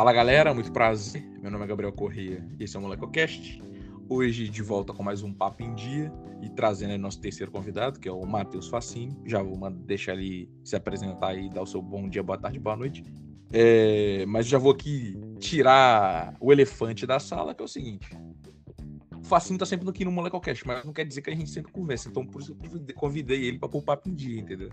Fala galera, muito prazer. Meu nome é Gabriel Corrêa e esse é o MolecoCast. Hoje de volta com mais um Papo em Dia e trazendo nosso terceiro convidado, que é o Matheus Facini. Já vou deixar ele se apresentar e dar o seu bom dia, boa tarde, boa noite. É, mas já vou aqui tirar o elefante da sala, que é o seguinte. O Facini tá sempre aqui no MolecoCast, mas não quer dizer que a gente sempre conversa. Então por isso eu convidei ele para pôr o Papo em Dia, entendeu?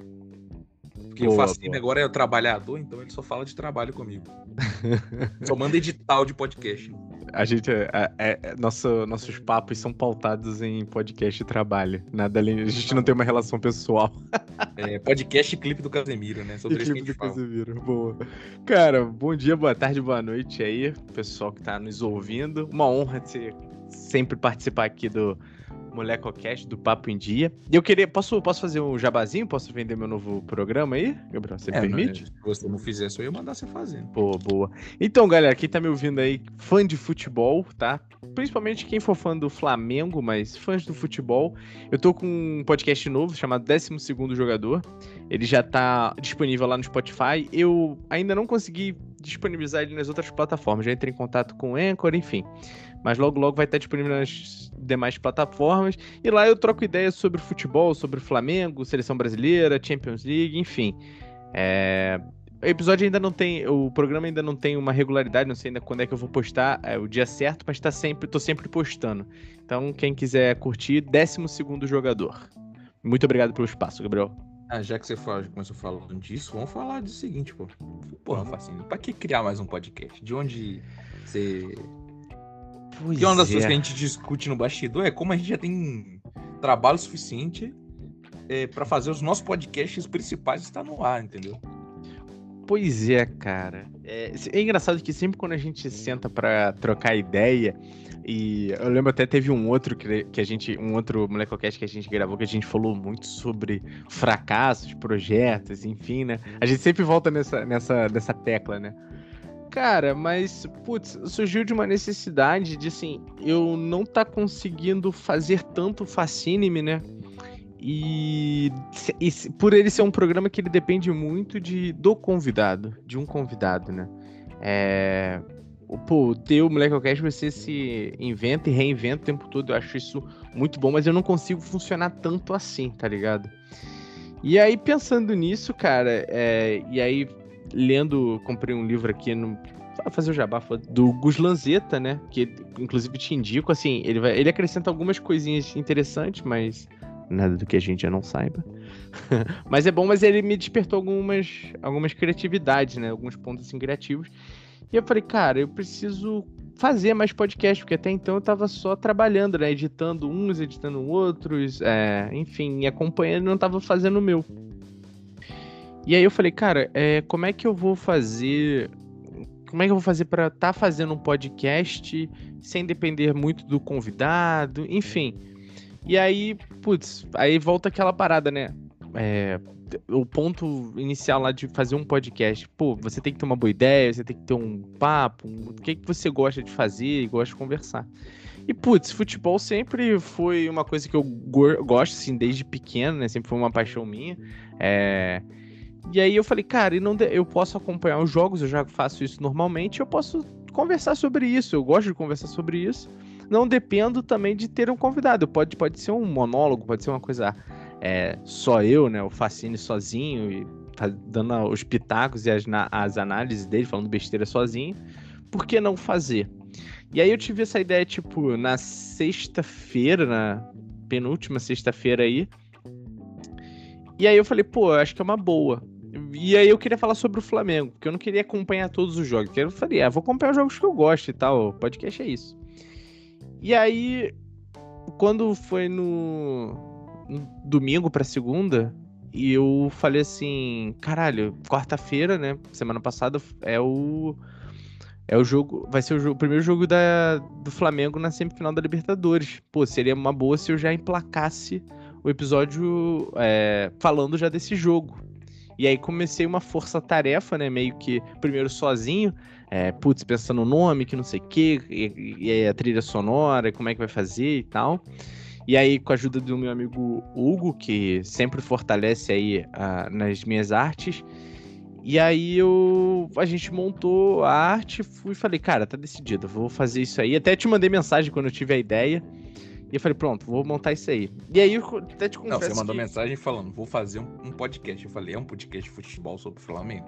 Porque boa, o Facine agora é o trabalhador, então ele só fala de trabalho comigo. só manda edital de podcast. A gente é, é, é, nosso, nossos papos são pautados em podcast e trabalho. Nada além. A gente não tem uma relação pessoal. É, podcast e clipe do Casemiro, né? São três clipe do fala. Casemiro, boa. Cara, bom dia, boa tarde, boa noite aí, pessoal que tá nos ouvindo. Uma honra ter sempre participar aqui do MolecoCast do Papo em Dia. E eu queria. Posso, posso fazer um jabazinho? Posso vender meu novo programa aí, Gabriel? Você é, permite? Não, se você não fizesse, eu ia mandar você fazer. Boa, boa. Então, galera, quem tá me ouvindo aí, fã de futebol, tá? Principalmente quem for fã do Flamengo, mas fãs do futebol. Eu tô com um podcast novo chamado 12 Jogador. Ele já tá disponível lá no Spotify. Eu ainda não consegui disponibilizar ele nas outras plataformas. Já entrei em contato com o Anchor, enfim. Mas logo, logo vai estar disponível nas demais plataformas. E lá eu troco ideias sobre futebol, sobre Flamengo, seleção brasileira, Champions League, enfim. É... O episódio ainda não tem. O programa ainda não tem uma regularidade, não sei ainda quando é que eu vou postar é, o dia certo, mas tá sempre, tô sempre postando. Então, quem quiser curtir, 12 jogador. Muito obrigado pelo espaço, Gabriel. Ah, já que você fala, começou falando disso, vamos falar do seguinte, pô. Porra, Facinho, pra que criar mais um podcast? De onde você Pois uma das é. coisas que a gente discute no bastidor é como a gente já tem trabalho suficiente é, para fazer os nossos podcasts principais estar no ar, entendeu? Pois é, cara. É, é engraçado que sempre quando a gente senta para trocar ideia, e eu lembro até teve um outro que, que a gente, um outro molecocast que a gente gravou que a gente falou muito sobre fracassos, projetos, enfim, né? A gente sempre volta nessa, nessa, nessa tecla, né? Cara, mas, putz, surgiu de uma necessidade de, assim, eu não tá conseguindo fazer tanto fascínime, né? E, e, por ele ser um programa que ele depende muito de do convidado, de um convidado, né? É, pô, o teu Molecocast você se inventa e reinventa o tempo todo, eu acho isso muito bom, mas eu não consigo funcionar tanto assim, tá ligado? E aí, pensando nisso, cara, é, e aí lendo, comprei um livro aqui no fazer o jabá do Gus Lanzetta, né? Que inclusive te indico, assim, ele vai, ele acrescenta algumas coisinhas interessantes, mas nada do que a gente já não saiba. mas é bom, mas ele me despertou algumas algumas criatividades, né? Alguns pontos assim, criativos. E eu falei, cara, eu preciso fazer mais podcast, porque até então eu tava só trabalhando, né? Editando uns, editando outros, é, enfim, acompanhando, não tava fazendo o meu. E aí eu falei, cara, é, como é que eu vou fazer. Como é que eu vou fazer para estar tá fazendo um podcast sem depender muito do convidado, enfim. E aí, putz, aí volta aquela parada, né? É, o ponto inicial lá de fazer um podcast, pô, você tem que ter uma boa ideia, você tem que ter um papo, um, o que, que você gosta de fazer e gosta de conversar. E, putz, futebol sempre foi uma coisa que eu gosto, assim, desde pequeno, né? Sempre foi uma paixão minha. É... E aí eu falei, cara, e não eu posso acompanhar os jogos, eu já faço isso normalmente, eu posso conversar sobre isso, eu gosto de conversar sobre isso. Não dependo também de ter um convidado. Pode, pode ser um monólogo, pode ser uma coisa é, só eu, né? O Facine sozinho e tá dando os pitacos e as, as análises dele, falando besteira sozinho. Por que não fazer? E aí eu tive essa ideia, tipo, na sexta-feira, na penúltima sexta-feira aí. E aí eu falei, pô, eu acho que é uma boa. E aí eu queria falar sobre o Flamengo, porque eu não queria acompanhar todos os jogos. Eu falei, ah, vou acompanhar os jogos que eu gosto e tal. O podcast é isso. E aí, quando foi no, no domingo pra segunda, e eu falei assim, caralho, quarta-feira, né? Semana passada é o. É o jogo. Vai ser o, jogo, o primeiro jogo da, do Flamengo na semifinal da Libertadores. Pô, seria uma boa se eu já emplacasse o episódio é, falando já desse jogo. E aí comecei uma força-tarefa, né? Meio que primeiro sozinho, é, putz, pensando no nome, que não sei o quê, e, e a trilha sonora, como é que vai fazer e tal. E aí, com a ajuda do meu amigo Hugo, que sempre fortalece aí nas minhas artes. E aí eu a gente montou a arte fui falei, cara, tá decidido, vou fazer isso aí. Até te mandei mensagem quando eu tive a ideia. E eu falei, pronto, vou montar isso aí. E aí eu até te confesso Não, você mandou que... mensagem falando, vou fazer um, um, podcast. Eu falei, é um podcast de futebol sobre o Flamengo?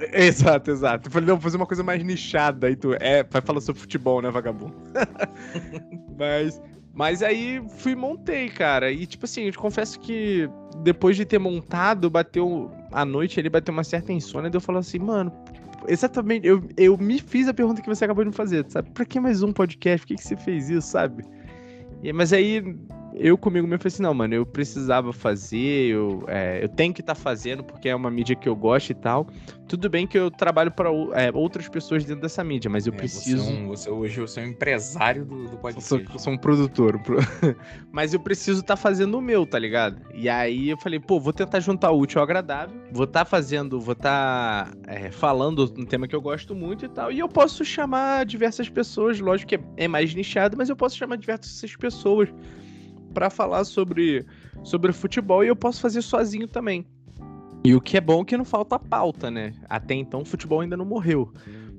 Exato, exato. Eu falei, não, vou fazer uma coisa mais nichada. Aí tu, é, vai falar sobre futebol, né, vagabundo? Mas mas aí fui montei, cara. E tipo assim, eu te confesso que depois de ter montado, bateu a noite ele bateu uma certa insônia, e eu falo assim, mano, exatamente, eu, eu me fiz a pergunta que você acabou de me fazer, sabe? Pra que mais um podcast? Por que, que você fez isso, sabe? E, mas aí eu comigo mesmo falei assim, não, mano, eu precisava fazer, eu, é, eu tenho que estar tá fazendo porque é uma mídia que eu gosto e tal. Tudo bem que eu trabalho para é, outras pessoas dentro dessa mídia, mas eu é, preciso. Você, é um, você hoje você é um empresário do, do podcast. Sou, sou um produtor. mas eu preciso estar tá fazendo o meu, tá ligado? E aí eu falei, pô, vou tentar juntar o útil ao agradável. Vou estar tá fazendo, vou estar tá, é, falando um tema que eu gosto muito e tal. E eu posso chamar diversas pessoas, lógico que é, é mais nichado, mas eu posso chamar diversas pessoas para falar sobre, sobre futebol e eu posso fazer sozinho também. E o que é bom é que não falta pauta, né? Até então o futebol ainda não morreu.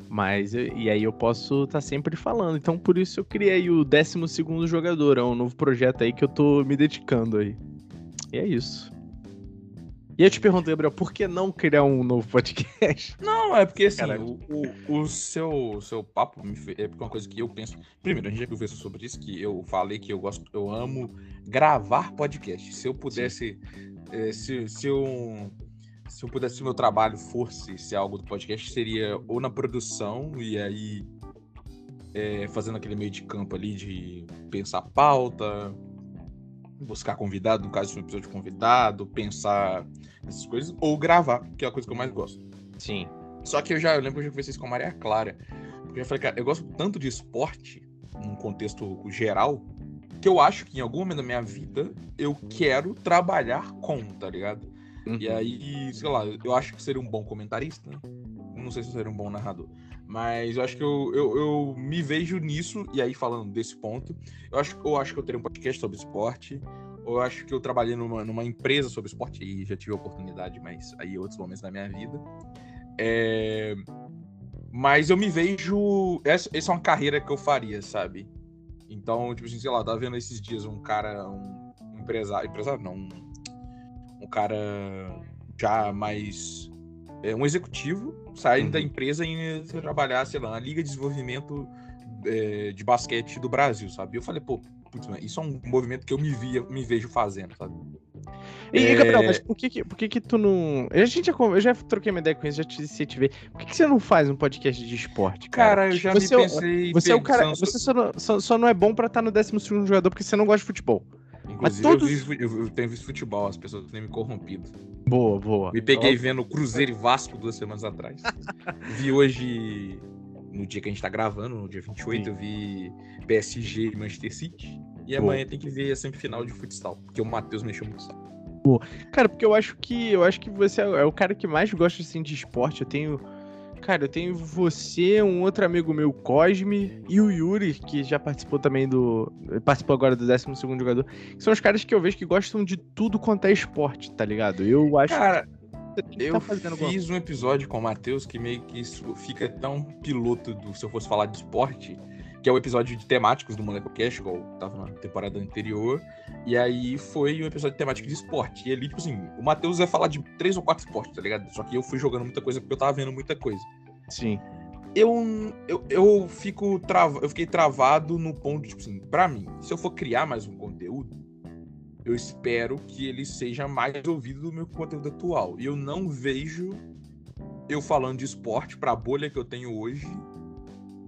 Mas, e aí eu posso estar tá sempre falando. Então por isso eu criei o 12 jogador. É um novo projeto aí que eu tô me dedicando aí. E é isso. E eu te pergunto, Gabriel, por que não criar um novo podcast? Não, é porque assim, o, o, o, seu, seu papo é porque uma coisa que eu penso. Primeiro, a gente já conversou sobre isso, que eu falei que eu gosto, eu amo gravar podcast. Se eu pudesse. É, se, se eu. Se eu pudesse, se o meu trabalho fosse ser algo do podcast, seria ou na produção, e aí é, fazendo aquele meio de campo ali de pensar pauta, buscar convidado, no caso de um episódio de convidado, pensar essas coisas, ou gravar, que é a coisa que eu mais gosto. Sim. Só que eu já eu lembro que eu já conversei isso com a Maria Clara. Porque eu falei, cara, eu gosto tanto de esporte, num contexto geral, que eu acho que em algum momento da minha vida eu quero trabalhar com, tá ligado? Uhum. E aí, sei lá, eu acho que seria um bom comentarista. Não sei se eu seria um bom narrador. Mas eu acho que eu, eu, eu, me vejo nisso, e aí falando desse ponto, eu acho, eu acho que eu teria um podcast sobre esporte. Ou eu acho que eu trabalhei numa, numa empresa sobre esporte e já tive a oportunidade, mas aí outros momentos da minha vida. É... Mas eu me vejo. Essa, essa é uma carreira que eu faria, sabe? Então, tipo assim, sei lá, tá vendo esses dias um cara, um, um empresário. Empresário não, um, um cara já mais. É, um executivo saindo uhum. da empresa e trabalhar, sei lá, na Liga de Desenvolvimento é, de Basquete do Brasil, sabe? Eu falei, pô, putz, isso é um movimento que eu me, via, me vejo fazendo, sabe? E, é... Gabriel, mas por que, que, por que que tu não. A gente já, eu já troquei uma ideia com isso, já te, se te ver. Por que, que você não faz um podcast de esporte, cara? Cara, eu já você, me pensei. Você é o cara. Você só não, só, só não é bom pra estar no 12 jogador porque você não gosta de futebol. Inclusive, todos... eu, vi, eu, tenho visto futebol, as pessoas têm me corrompido. Boa, boa. Me peguei vendo Cruzeiro e Vasco duas semanas atrás. vi hoje, no dia que a gente tá gravando, no dia 28, Sim. eu vi PSG e Manchester City. E boa. amanhã tem que ver a semifinal de futsal, porque o Matheus mexeu muito. Cara, porque eu acho que eu acho que você é o cara que mais gosta assim de esporte. Eu tenho Cara, eu tenho você, um outro amigo meu, Cosme, e o Yuri, que já participou também do. Participou agora do 12 jogador. Que são os caras que eu vejo que gostam de tudo quanto é esporte, tá ligado? Eu acho. Cara, eu tá fiz um episódio com o Matheus que meio que isso fica tão piloto do se eu fosse falar de esporte que é o episódio de temáticos do Moleco Cash, igual tava na temporada anterior. E aí foi um episódio de temática de esporte. E ali, tipo assim, o Matheus ia falar de três ou quatro esportes, tá ligado? Só que eu fui jogando muita coisa porque eu tava vendo muita coisa. Sim. Eu, eu, eu fico trava, eu fiquei travado no ponto, tipo assim, pra mim, se eu for criar mais um conteúdo, eu espero que ele seja mais ouvido do meu conteúdo atual. E eu não vejo eu falando de esporte pra bolha que eu tenho hoje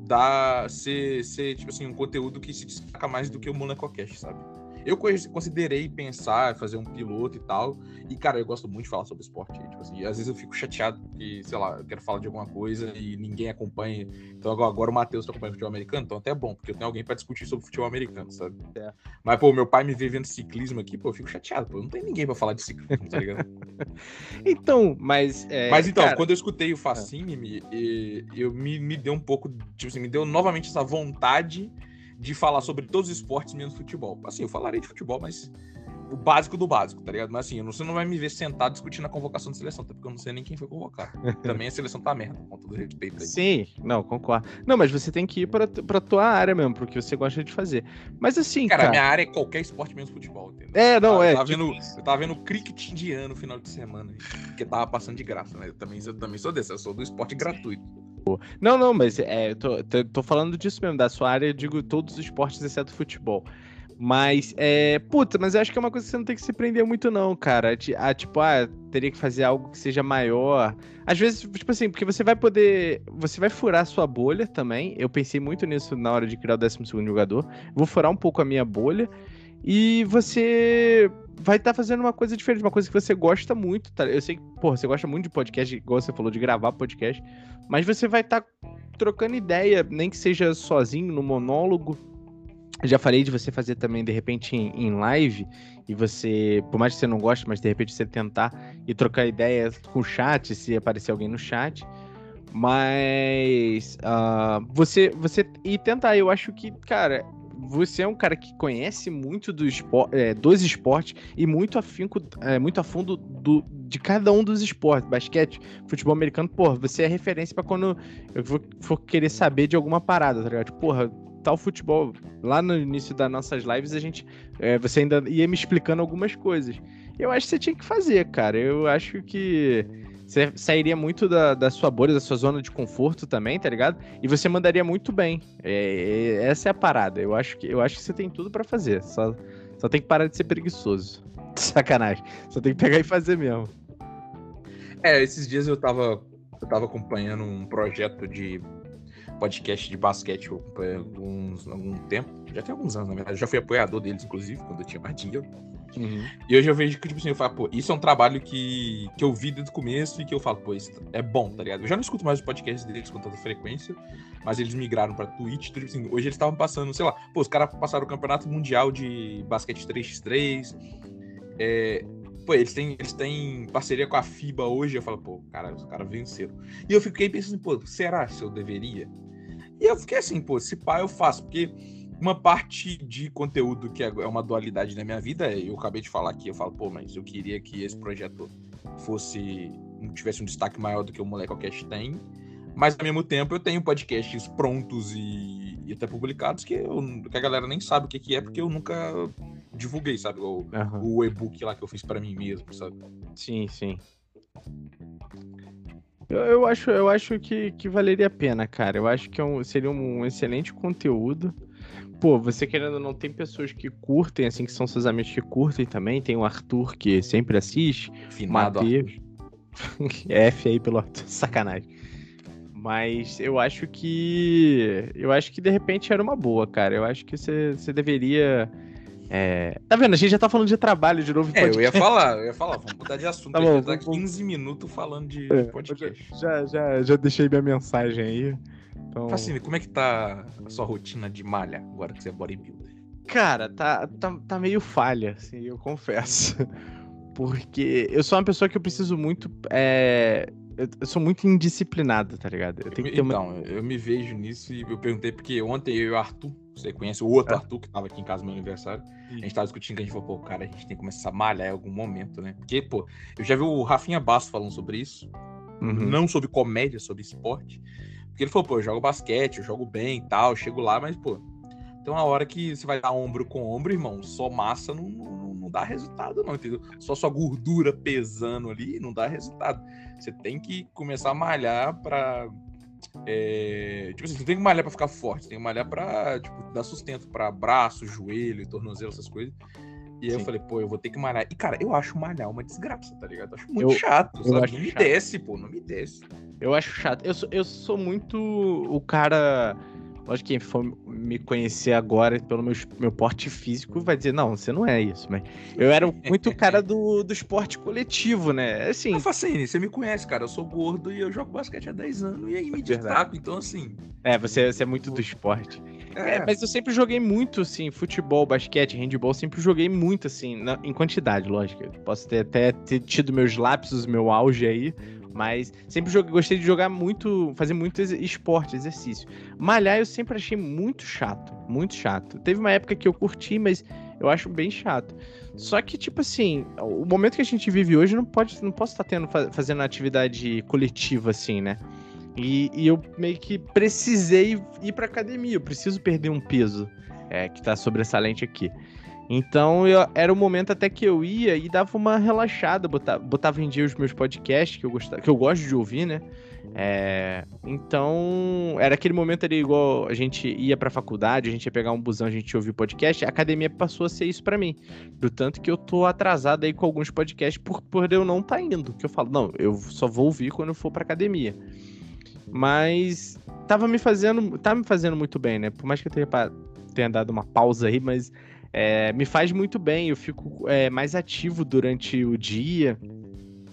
dar ser, ser tipo assim um conteúdo que se destaca mais do que o MonacoCast, sabe? Eu considerei pensar, fazer um piloto e tal. E, cara, eu gosto muito de falar sobre esporte. Tipo assim, às vezes eu fico chateado que, sei lá, eu quero falar de alguma coisa e ninguém acompanha. Então agora o Matheus tá acompanhando futebol americano, então até é bom, porque eu tenho alguém para discutir sobre futebol americano, sabe? É. Mas, pô, meu pai me vê vendo ciclismo aqui, pô, eu fico chateado, pô. Não tem ninguém para falar de ciclismo, tá ligado? então, mas. É, mas então, cara... quando eu escutei o Facine, me, eu me, me deu um pouco, tipo assim, me deu novamente essa vontade de falar sobre todos os esportes menos futebol. Assim, eu falarei de futebol, mas o básico do básico, tá ligado? Mas assim, você não vai me ver sentado discutindo a convocação de seleção, até porque eu não sei nem quem foi convocado. Também a seleção tá merda, com todo respeito aí. Sim, não, concordo. Não, mas você tem que ir pra, pra tua área mesmo, porque você gosta de fazer. Mas assim, cara. Cara, minha área é qualquer esporte menos futebol, entendeu? É, não, eu é. Tava tipo vendo, eu tava vendo cricket indiano no final de semana, porque tava passando de graça, né? Eu também, eu também sou desse, eu sou do esporte gratuito. Não, não, mas é, tô, tô, falando disso mesmo, da sua área, digo todos os esportes exceto futebol. Mas, é. Puta, mas eu acho que é uma coisa que você não tem que se prender muito, não, cara. Ah, tipo, ah, teria que fazer algo que seja maior. Às vezes, tipo assim, porque você vai poder. Você vai furar a sua bolha também. Eu pensei muito nisso na hora de criar o 12 jogador. Vou furar um pouco a minha bolha. E você vai estar fazendo uma coisa diferente, uma coisa que você gosta muito, tá? Eu sei que, porra, você gosta muito de podcast, igual você falou, de gravar podcast. Mas você vai estar trocando ideia, nem que seja sozinho, no monólogo. Já falei de você fazer também, de repente, em, em live, e você, por mais que você não goste, mas de repente você tentar e trocar ideia com o chat, se aparecer alguém no chat. Mas ah, você, você. E tentar, eu acho que, cara, você é um cara que conhece muito do espor, é, dos esportes e muito afinco, é, muito a fundo do, de cada um dos esportes. Basquete, futebol americano, porra, você é referência pra quando eu for, for querer saber de alguma parada, tá ligado? Porra, tal futebol. Lá no início das nossas lives, a gente. é, você ainda ia me explicando algumas coisas. Eu acho que você tinha que fazer, cara. Eu acho que. Você sairia muito da, da sua bolha, da sua zona de conforto também, tá ligado? E você mandaria muito bem. É, é- essa é a parada. Eu acho que, eu acho que você tem tudo pra fazer. Só, só tem que parar de ser preguiçoso. Sacanagem. Só tem que pegar e fazer mesmo. É, esses dias eu tava, eu tava acompanhando um projeto de podcast de basquete que eu alguns, algum tempo. Já tem alguns anos, na verdade. Eu já fui apoiador deles, inclusive, quando eu tinha mais dinheiro. E hoje eu vejo que, tipo assim, eu falo, pô, isso é um trabalho que, que eu vi desde o começo e que eu falo, pô, isso é bom, tá ligado? Eu já não escuto mais os podcasts deles com tanta frequência, mas eles migraram pra Twitch, tipo assim, hoje eles estavam passando, sei lá, pô, os caras passaram o campeonato mundial de basquete 3x3, é, pô, eles têm, eles têm parceria com a FIBA hoje, eu falo, pô, cara, os caras venceram. E eu fiquei pensando, pô, será se eu deveria? E eu fiquei assim, pô, se pá eu faço, porque uma parte de conteúdo que é é uma dualidade na minha vida, é- eu acabei de falar aqui, eu falo, pô, mas eu queria que esse projeto fosse tivesse um destaque maior do que o Molecocast tem, mas ao mesmo tempo eu tenho podcasts prontos e, e até publicados que, eu- que a galera nem sabe o que, que é, porque eu nunca divulguei, sabe? O, Aham. o e-book lá que eu fiz pra mim mesmo, sabe? Sim, sim. Eu, eu acho, eu acho que, que valeria a pena, cara. Eu acho que é um- seria um excelente conteúdo. Pô, você querendo ou não, tem pessoas que curtem, assim, que são seus amigos que curtem também. Tem o Arthur, que sempre assiste. Finado, Matheus. F aí pelo Arthur. Sacanagem. Mas eu acho que. Eu acho que de repente era uma boa, cara. Eu acho que você, você deveria. é, Tá vendo? A gente já tá falando de trabalho de novo. É, eu ia falar, eu ia falar, vamos mudar de assunto. Tá a bom, gente tá vamos- 15 minutos falando de, É, de podcast. Já, já, já deixei minha mensagem aí. Então, Facine, como é que tá a sua rotina de malha agora que você é bodybuilder? cara, tá, tá, tá meio falha, assim, eu confesso. Porque eu sou uma pessoa que eu preciso muito. é, Eu sou muito indisciplinado, tá ligado? Eu tenho que ter uma. Então, eu me vejo nisso e eu perguntei porque ontem eu e o Arthur, você conhece o outro É. Arthur que tava aqui em casa no meu aniversário, a Sim. gente tava discutindo que a gente falou, pô, cara, a gente tem que começar a malhar em algum momento, né? Porque, pô, eu já vi o Rafinha Basso falando sobre isso, Uhum. não sobre comédia, sobre esporte. Porque ele falou, pô, eu jogo basquete, eu jogo bem e tal, chego lá, mas, pô, tem uma hora que você vai dar ombro com ombro, irmão, só massa não, não, não dá resultado, não, entendeu? Só sua gordura pesando ali não dá resultado. Você tem que começar a malhar pra. é, tipo assim, você tem que malhar pra ficar forte, tem que malhar pra tipo, dar sustento pra braço, joelho, tornozelo, essas coisas. E aí eu falei, pô, eu vou ter que malhar. E, cara, eu acho malhar uma desgraça, tá ligado? Eu acho muito Eu- chato, eu acho não me chato. desce, pô, não me desce. Eu acho chato. Eu sou, eu sou muito o cara. Lógico que quem for me conhecer agora pelo meu, meu porte físico vai dizer, não, você não é isso, mas eu era muito cara do, do esporte coletivo, né? Assim, Não, Facine, você me conhece, cara. Eu sou gordo e eu jogo basquete há 10 anos e aí me Verdade. destaco. Então, assim. é, você, você é muito do esporte. É, É, mas eu sempre joguei muito, assim, futebol, basquete, handball, sempre joguei muito, assim, na- em quantidade, lógico. Eu posso ter até ter tido meus lapsos, meu auge aí, mas sempre joguei, gostei de jogar muito, fazer muito esporte, exercício. Malhar eu sempre achei muito chato, muito chato. Teve uma época que eu curti, mas Eu acho bem chato. Só que, tipo assim, o momento que a gente vive hoje não pode, não posso estar tendo fazendo atividade coletiva assim, né? E, e eu meio que precisei ir pra academia, eu preciso perder um peso é, que tá sobressalente aqui. Então eu, era o momento até que eu ia e dava uma relaxada, botava, botava em dia os meus podcasts que eu, gostava, que eu gosto de ouvir, né? É, então era aquele momento ali igual a gente ia pra faculdade, a gente ia pegar um busão, a gente ia ouvir podcast, a academia passou a ser isso para mim. Do tanto que eu tô atrasado aí com alguns podcasts por, por eu não tá indo. Que eu falo, não, eu só vou ouvir quando eu for pra academia. Mas tava me fazendo, tá me fazendo muito bem, né? Por mais que eu tenha, tenha dado uma pausa aí, mas é, me faz muito bem. Eu fico é, mais ativo durante o dia.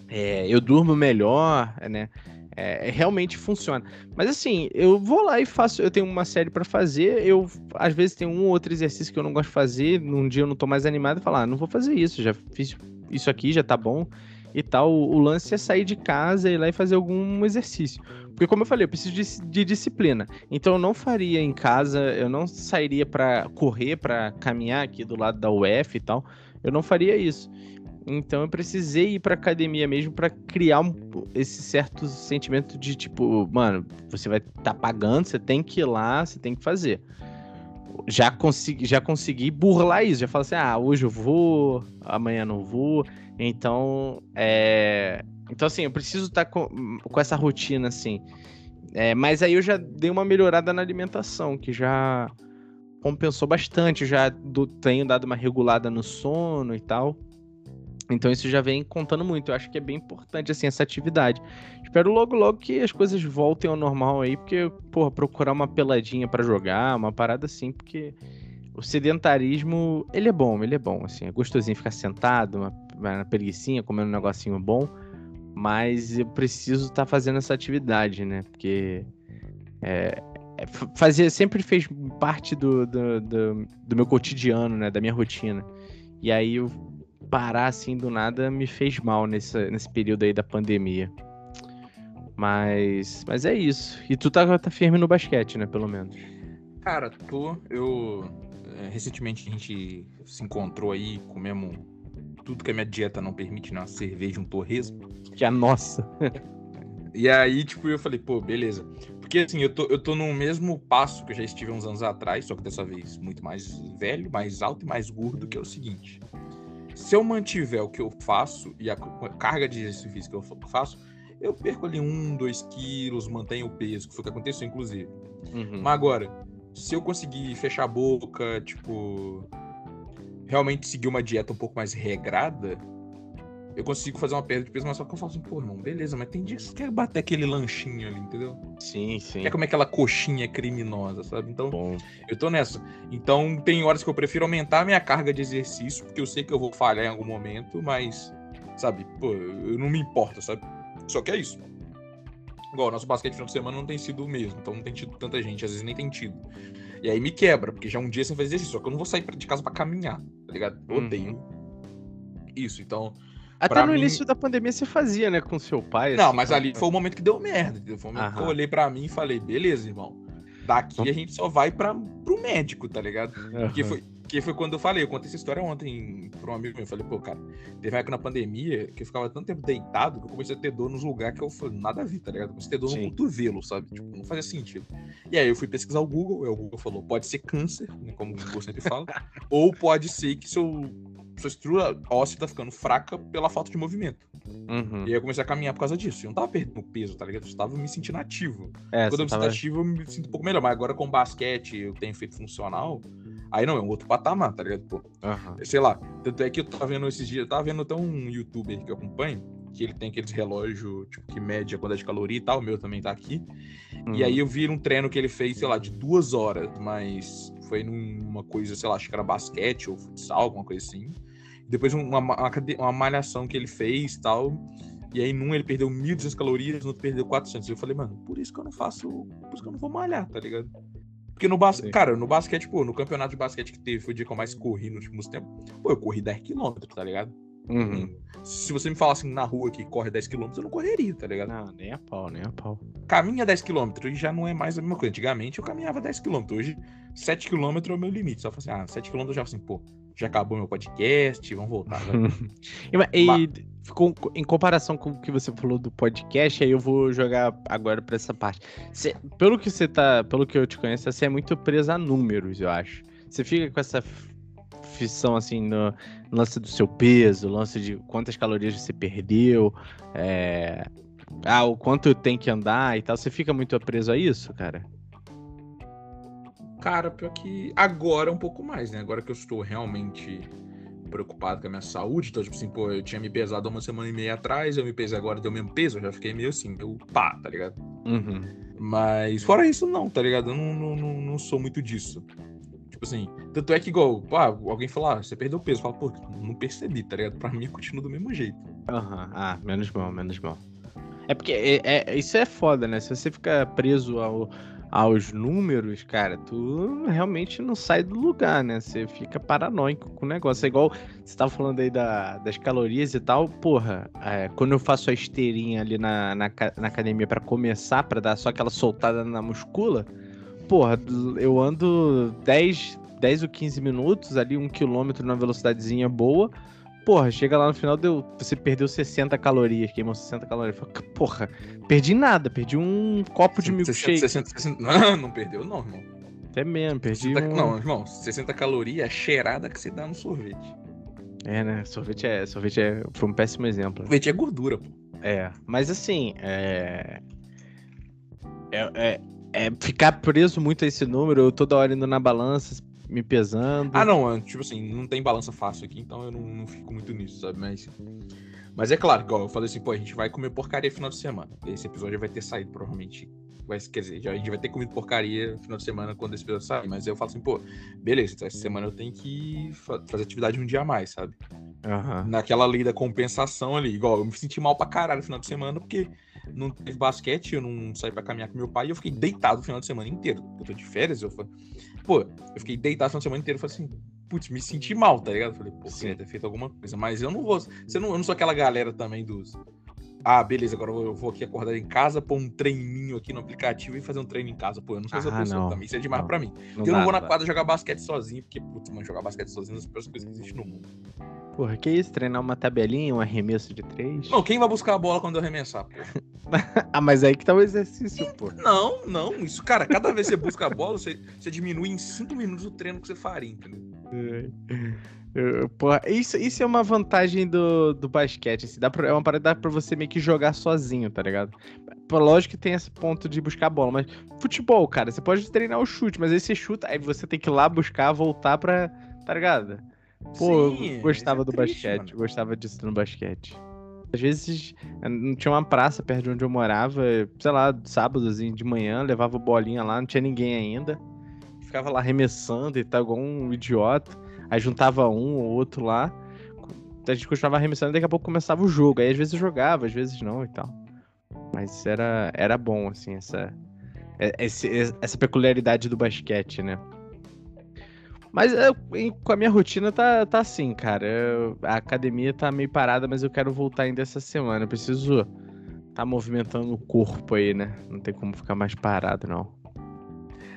É, eu durmo melhor, né? É, realmente funciona. Mas assim, eu vou lá e faço. Eu tenho uma série para fazer. Eu às vezes tem um ou outro exercício que eu não gosto de fazer. Num dia eu não tô mais animado e falar, ah, não vou fazer isso. Já fiz isso aqui, já tá bom e tal. O, lance é sair de casa e ir lá e fazer algum exercício. Porque, como eu falei, eu preciso de, de disciplina. Então, eu não faria em casa, eu não sairia para correr, para caminhar aqui do lado da UF e tal. Eu não faria isso. Então, eu precisei ir pra academia mesmo para criar um, esse certo sentimento de tipo, mano, você vai estar tá pagando, você tem que ir lá, você tem que fazer já consegui, já consegui burlar isso. Já falo assim, ah, hoje eu vou, amanhã não vou. Então, é... Então, assim, eu preciso estar tá com, com essa rotina, assim. É, mas aí eu já dei uma melhorada na alimentação, que já compensou bastante. Já do, tenho dado uma regulada no sono e tal. Então isso já vem contando muito. Eu acho que é bem importante, assim, essa atividade. Espero logo, logo que as coisas voltem ao normal aí, porque, porra, procurar uma peladinha para jogar, uma parada assim, porque o sedentarismo, ele é bom, ele é bom, assim. É gostosinho ficar sentado, uma, uma preguiçinha, comendo um negocinho bom. Mas eu preciso estar tá fazendo essa atividade, né? Porque é, é, fazer sempre fez parte do, do, do, do meu cotidiano, né? Da minha rotina. E aí eu parar assim do nada me fez mal nesse, nesse período aí da pandemia. Mas, mas é isso. E tu tá, tá firme no basquete, né? Pelo menos. Cara, tô. Eu. É, recentemente a gente se encontrou aí, comemos tudo que a minha dieta não permite, né? Uma cerveja, um torresmo. Que é a nossa. e aí, tipo, eu falei, pô, beleza. Porque assim, eu tô, eu tô no mesmo passo que eu já estive uns anos atrás, só que dessa vez muito mais velho, mais alto e mais gordo, que é o seguinte se eu mantiver o que eu faço e a carga de exercício físico que eu faço, eu perco ali um, dois quilos, mantenho o peso, que foi o que aconteceu, inclusive. Uhum. Mas agora, se eu conseguir fechar a boca, tipo, realmente seguir uma dieta um pouco mais regrada, eu consigo fazer uma perda de peso, mas só que eu falo assim, pô, irmão, beleza, mas tem dias que quer bater aquele lanchinho ali, entendeu? Sim, sim. Quer comer aquela coxinha criminosa, sabe? Então, Bom. eu tô nessa. Então, tem horas que eu prefiro aumentar a minha carga de exercício, porque eu sei que eu vou falhar em algum momento, mas, sabe, pô, eu não me importo, sabe? Só que é isso. Igual, nosso basquete final de semana não tem sido o mesmo, então não tem tido tanta gente, às vezes nem tem tido. E aí me quebra, porque já um dia sem fazer exercício, só que eu não vou sair de casa para caminhar, tá ligado? Eu uhum. odeio isso, então até no mim... início da pandemia você fazia, né, com seu pai. Não, assim, mas ali foi o momento que deu merda. Foi o momento Aham. que eu olhei pra mim e falei, beleza, irmão. Daqui a gente só vai pra, pro médico, tá ligado? Porque foi, que foi quando eu falei, eu contei essa história ontem pra um amigo meu. Eu falei, pô, cara, teve uma época na pandemia que eu ficava tanto tempo deitado que eu comecei a ter dor nos lugares que eu falei, nada a ver, tá ligado? Eu comecei a ter dor Sim. no cotovelo, sabe? Tipo, não fazia sentido. E aí eu fui pesquisar o Google, e o Google falou, pode ser câncer, né, como o Google sempre fala, ou pode ser que seu sua estrutura óssea tá ficando fraca pela falta de movimento. Uhum. E aí eu comecei a caminhar por causa disso. Eu não tava perdendo peso, tá ligado? Eu tava me sentindo ativo. É, Quando eu me sinto tava... ativo, eu me sinto um pouco melhor. Mas agora com basquete eu tenho feito funcional. Aí não, é um outro patamar, tá ligado? Pô, uhum. Sei lá. Tanto é que eu tava vendo esses dias, eu tava vendo até um youtuber que eu acompanho, que ele tem aqueles relógios, tipo, que mede a quantidade de caloria e tal, o meu também tá aqui. Uhum. E aí eu vi um treino que ele fez, sei lá, de duas horas, mas foi numa coisa, sei lá, acho que era basquete ou futsal, alguma coisa assim. Depois uma, uma, uma malhação que ele fez tal. E aí, num ele perdeu 1.200 calorias, no outro perdeu 400. Eu falei, mano, por isso que eu não faço. Por isso que eu não vou malhar, tá ligado? Porque no basquete, cara, no basquete, pô, no campeonato de basquete que teve, foi o dia que eu mais corri nos últimos tempos. Pô, eu corri 10km, tá ligado? Uhum. Se você me falasse assim, na rua que corre 10km, eu não correria, tá ligado? Não, nem a pau, nem a pau. Caminha 10km e já não é mais a mesma coisa. Antigamente eu caminhava 10km. Hoje, 7km é o meu limite. Só assim, ah, 7km eu já assim, pô, Já acabou meu podcast, vamos voltar. e, e com, em comparação com o que você falou do podcast, aí eu vou jogar agora para essa parte. Cê, pelo que você tá, pelo que eu te conheço, você é muito presa a números, eu acho. Você fica com essa fissão assim no, lance do seu peso, lance de quantas calorias você perdeu, é, ah, o quanto tem que andar e tal. Você fica muito preso a isso, cara? Cara, pior que agora um pouco mais, né? Agora que eu estou realmente preocupado com a minha saúde, então, tipo assim, pô, eu tinha me pesado uma semana e meia atrás, eu me pesei agora, deu o mesmo peso, eu já fiquei meio assim, eu pá, tá ligado? Uhum. Mas fora isso, não, tá ligado? Eu não, não, não, não sou muito disso. Tipo assim, tanto é que igual, pá, alguém fala, ah, você perdeu peso. Eu falo, pô, não percebi, tá ligado? Pra mim continua do mesmo jeito. Aham, uhum. ah, menos mal, menos mal. É porque é, é, isso é foda, né? Se você fica preso ao, aos números, cara, tu realmente não sai do lugar, né? Você fica paranoico com o negócio. É igual você tava falando aí da, das calorias e tal. Porra, é, quando eu faço a esteirinha ali na, na, na academia para começar, para dar só aquela soltada na muscula, porra, eu ando 10, 10 ou 15 minutos ali, um quilômetro na velocidadezinha boa porra, chega lá no final, deu, você perdeu 60 calorias, queimou 60 calorias. Porra, perdi nada, perdi um copo de milkshake. 60, 60, não, não perdeu não, irmão. Até mesmo, perdi 60, um... Não, irmão, 60 calorias é cheirada que você dá no sorvete. É, né? Sorvete é, sorvete é, foi um péssimo exemplo. Sorvete é gordura, pô. É, mas assim, é... É, é, é ficar preso muito a esse número, eu toda hora indo na balança, me pesando. Ah, não, tipo assim, não tem balança fácil aqui, então eu não, não fico muito nisso, sabe? Mas. Mas é claro, igual eu falei assim, pô, a gente vai comer porcaria final de semana. Esse episódio vai ter saído, provavelmente. Vai, quer dizer, a gente vai ter comido porcaria final de semana quando esse episódio sair. Mas eu falo assim, pô, beleza, então essa semana eu tenho que fazer atividade um dia a mais, sabe? Uhum. Naquela lei da compensação ali. Igual, eu me senti mal pra caralho no final de semana, porque não teve basquete, eu não saí pra caminhar com meu pai e eu fiquei deitado o final de semana inteiro. Eu tô de férias, eu falei, Pô, eu fiquei deitado a final de semana inteira e falei assim, putz, me senti mal, tá ligado? falei, pô, queria ter feito alguma coisa. Mas eu não vou. Você não, eu não sou aquela galera também dos. Ah, beleza, agora eu vou aqui acordar em casa, pôr um treininho aqui no aplicativo e fazer um treino em casa. Pô, eu não sou essa ah, pessoa não. também. Isso é demais não. pra mim. Não eu não vou na quadra jogar basquete sozinho, porque, putz, mano, jogar basquete sozinho é uma das piores coisas que existe no mundo. Porra, que isso? Treinar uma tabelinha, um arremesso de três? Não, quem vai buscar a bola quando eu arremessar, pô? ah, mas aí que tá o exercício, pô. Não, não. Isso, cara, cada vez que você busca a bola, você, você diminui em cinco minutos o treino que você faria, entendeu? Porra, isso, isso é uma vantagem do, do basquete. Assim, dá pra, é uma parada pra você meio que jogar sozinho, tá ligado? Lógico que tem esse ponto de buscar a bola, mas futebol, cara, você pode treinar o chute, mas aí você chuta, aí você tem que ir lá buscar, voltar pra. Tá ligado? Pô, Sim, eu gostava é do triste, basquete, gostava disso no basquete. Às vezes não tinha uma praça perto de onde eu morava, sei lá, sábados de manhã, levava bolinha lá, não tinha ninguém ainda. Ficava lá arremessando e tal, igual um idiota. Aí juntava um ou outro lá. A gente continuava arremessando e daqui a pouco começava o jogo. Aí às vezes jogava, às vezes não e tal. Mas era, era bom, assim, essa, é, essa peculiaridade do basquete, né? Mas eu, com a minha rotina tá, tá assim, cara. Eu, a academia tá meio parada, mas eu quero voltar ainda essa semana. Eu preciso tá movimentando o corpo aí, né? Não tem como ficar mais parado, não.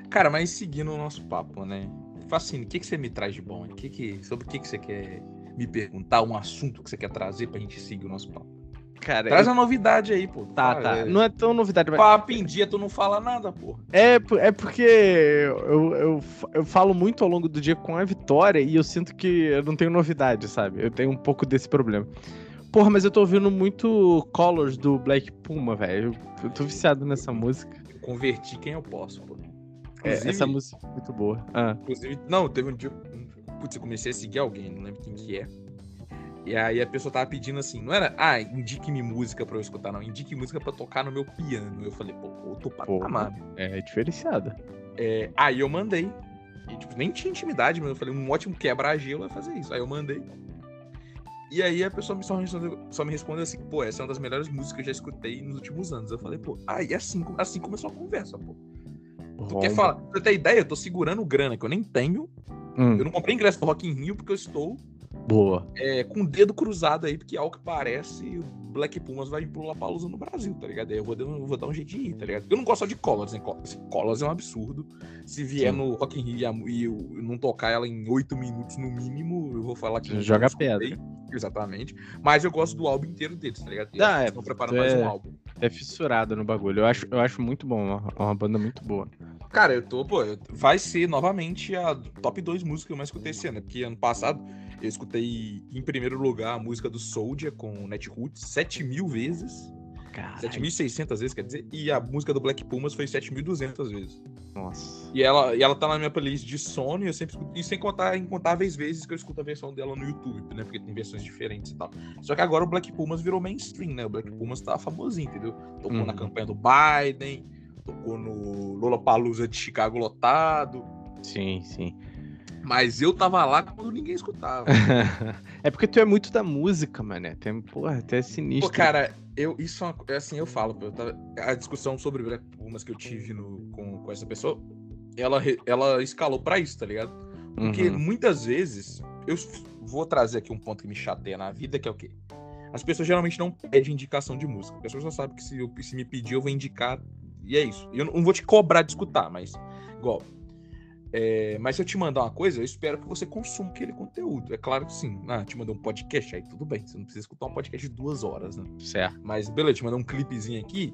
Cara, mas seguindo o nosso papo, né? Facine, o que, que você me traz de bom? Que que, sobre o que, que você quer me perguntar? Um assunto que você quer trazer pra gente seguir o nosso papo? cara. Traz eu... uma novidade aí, pô. Tá, tá. É... Não é tão novidade, mas. Papo em dia, tu não fala nada, pô. É, é porque eu, eu, eu falo muito ao longo do dia com a Vitória e eu sinto que eu não tenho novidade, sabe? Eu tenho um pouco desse problema. Porra, mas eu tô ouvindo muito Colors do Black Puma, velho. Eu, eu tô viciado nessa música. Converti quem eu posso, pô. É, essa música é muito boa. Ah. Inclusive, não, teve um dia. Putz, eu comecei a seguir alguém, não lembro quem que é. E aí a pessoa tava pedindo assim, não era, ah, indique-me música pra eu escutar, não, indique música pra tocar no meu piano. Eu falei, pô, outro patamar. É, é diferenciada. É, aí eu mandei. E, tipo, nem tinha intimidade, mas eu falei, um ótimo quebra-gelo é fazer isso. Aí eu mandei. E aí a pessoa só me, respondeu, só me respondeu assim, pô, essa é uma das melhores músicas que eu já escutei nos últimos anos. Eu falei, pô, aí assim, assim começou a conversa, pô. Tu quer falar? Pra ter ideia, eu tô segurando grana que eu nem tenho. Hum. Eu não comprei ingresso pro Rock in Rio porque eu estou Boa. É, com o dedo cruzado aí, porque ao que parece, o Black Pumas vai pro Lapalooza no Brasil, tá ligado? Aí eu vou, dar, eu vou dar um jeito de ir, tá ligado? Eu não gosto só de Colors, né? Colors é um absurdo. Se vier Sim. no Rock in Rio e eu não tocar ela em oito minutos no mínimo, eu vou falar que... Joga pedra. Exatamente. Mas eu gosto do álbum inteiro deles, tá ligado? Ah, é, estão preparando mais um é álbum. É fissurado no bagulho. Eu acho, eu acho muito bom, é uma banda muito boa. Cara, eu tô, pô, vai ser novamente a top 2 música que eu mais escutei esse ano, né? porque ano passado eu escutei em primeiro lugar a música do Soldier com Netroots 7 mil vezes. 7.600 vezes, quer dizer, e a música do Black Pumas foi 7.200 vezes. Nossa. E ela, e ela tá na minha playlist de Sony, eu sempre escuto, e sem contar incontáveis vezes que eu escuto a versão dela no YouTube, né? Porque tem versões diferentes e tal. Só que agora o Black Pumas virou mainstream, né? O Black Pumas tá famosinho, entendeu? Tocou uhum. na campanha do Biden, tocou no Lollapalooza de Chicago lotado. Sim, sim. Mas eu tava lá quando ninguém escutava. é porque tu é muito da música, mané. Tem, porra, até sinistro. Pô, cara, eu, isso é, é assim, eu falo. Eu tava, a discussão sobre Black Pumas que eu tive no, com, com essa pessoa, ela, ela escalou pra isso, tá ligado? Porque uhum. muitas vezes, eu vou trazer aqui um ponto que me chateia na vida, que é o quê? As pessoas geralmente não pedem indicação de música. As pessoas já sabem que se, eu, se me pedir, eu vou indicar. E é isso. Eu não vou te cobrar de escutar, mas. Igual, é, mas se eu te mandar uma coisa, eu espero que você consuma aquele conteúdo. É claro que sim. Ah, te mandou um podcast, aí tudo bem. Você não precisa escutar um podcast de duas horas, né? Certo. Mas beleza, te mandou um clipezinho aqui.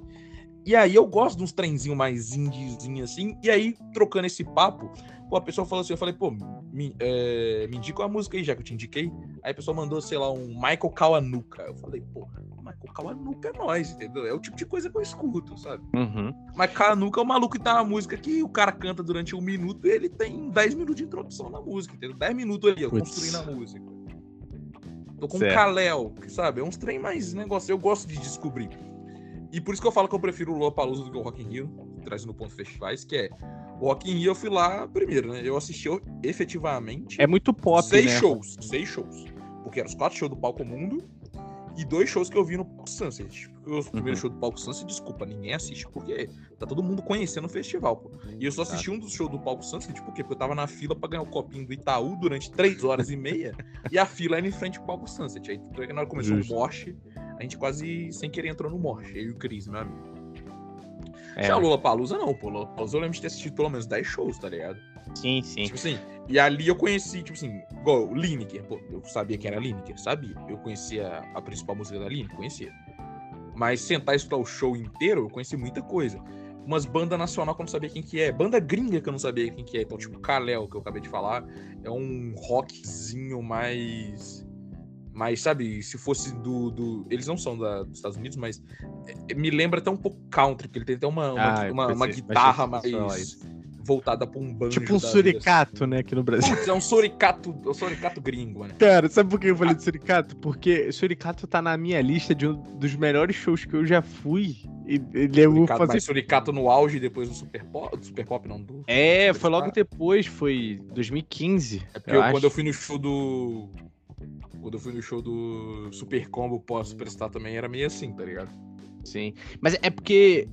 E aí eu gosto de uns trenzinhos mais indiezinho assim. E aí, trocando esse papo, pô, a pessoa falou assim, eu falei, pô, me, é, me indica uma música aí, já que eu te indiquei. Aí a pessoa mandou, sei lá, um Michael Kawanuka. Eu falei, pô, Michael Kawanuka é nós, entendeu? É o tipo de coisa que eu escuto, sabe? Uhum. Mas Kawanuka é o maluco que tá na música que o cara canta durante um minuto e ele tem 10 minutos de introdução na música, entendeu? 10 minutos ali, eu construindo a música. Tô com certo. Kalel, sabe? É uns trem mais negócio. Eu gosto de descobrir. E por isso que eu falo que eu prefiro o Lollapalooza do que o Rock in Rio, trazendo ponto festivais, que é o Rock in Rio eu fui lá primeiro, né? Eu assisti efetivamente... É muito pop, seis né? shows, seis shows. Porque eram os quatro shows do Palco Mundo e dois shows que eu vi no Palco Sunset. O uhum. primeiro show do Palco Sunset, desculpa, ninguém assiste, porque tá todo mundo conhecendo o festival, pô. E eu só assisti um dos shows do Palco Sunset, por quê? Porque eu tava na fila pra ganhar o copinho do Itaú durante três horas e meia, e a fila era em frente ao Palco Sunset. Aí, na hora começou Justo. o morte, a gente quase sem querer entrou no morte, eu e o Cris, meu amigo. É. Já Lula Palusa não, pô. Lula Palusa eu lembro de ter assistido pelo menos 10 shows, tá ligado? Sim, sim. Tipo assim, e ali eu conheci, tipo assim, igual o Lineker, pô, eu sabia que era Lineker, sabia. Eu conhecia a principal música da Lineker, conhecia. Mas sentar e escutar o show inteiro, eu conheci muita coisa. Umas bandas nacional que eu não sabia quem que é. Banda gringa que eu não sabia quem que é. Então, tipo, Kalel, que eu acabei de falar, é um rockzinho mais mas, sabe, se fosse do. do eles não são da, dos Estados Unidos, mas é, me lembra até um pouco country, porque ele tem até uma, uma, ah, uma, uma guitarra mais voltada pra um banjo. Tipo um suricato, né, aqui no Brasil. é um suricato, um suricato gringo, né? Cara, sabe por que eu falei de suricato? Porque suricato tá na minha lista de um dos melhores shows que eu já fui. E ele é suricato, fazer... Mas suricato no auge depois do Super Pop, do Super Pop não, do... É, foi logo depois, foi 2015. É porque eu, quando eu fui no show do quando eu fui no show do Super Combo pós Superstar também era meio assim, tá ligado? Sim. Mas é porque,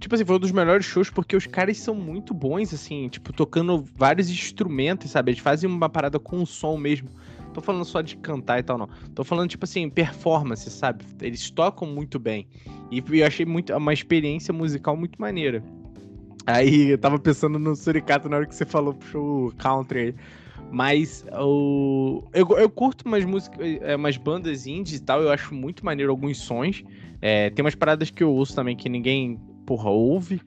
tipo assim, foi um dos melhores shows porque os caras são muito bons, assim, tipo, tocando vários instrumentos, sabe? Eles fazem uma parada com o som mesmo. Tô falando só de cantar e tal, não. Tô falando, tipo assim, performance, sabe? Eles tocam muito bem. E eu achei muito, uma experiência musical muito maneira. Aí eu tava pensando no Suricato na hora que você falou pro show country. Mas o... eu, eu curto umas músicas, é, umas bandas indie e tal, eu acho muito maneiro alguns sons. É, tem umas paradas que eu ouço também que ninguém, porra, ouve.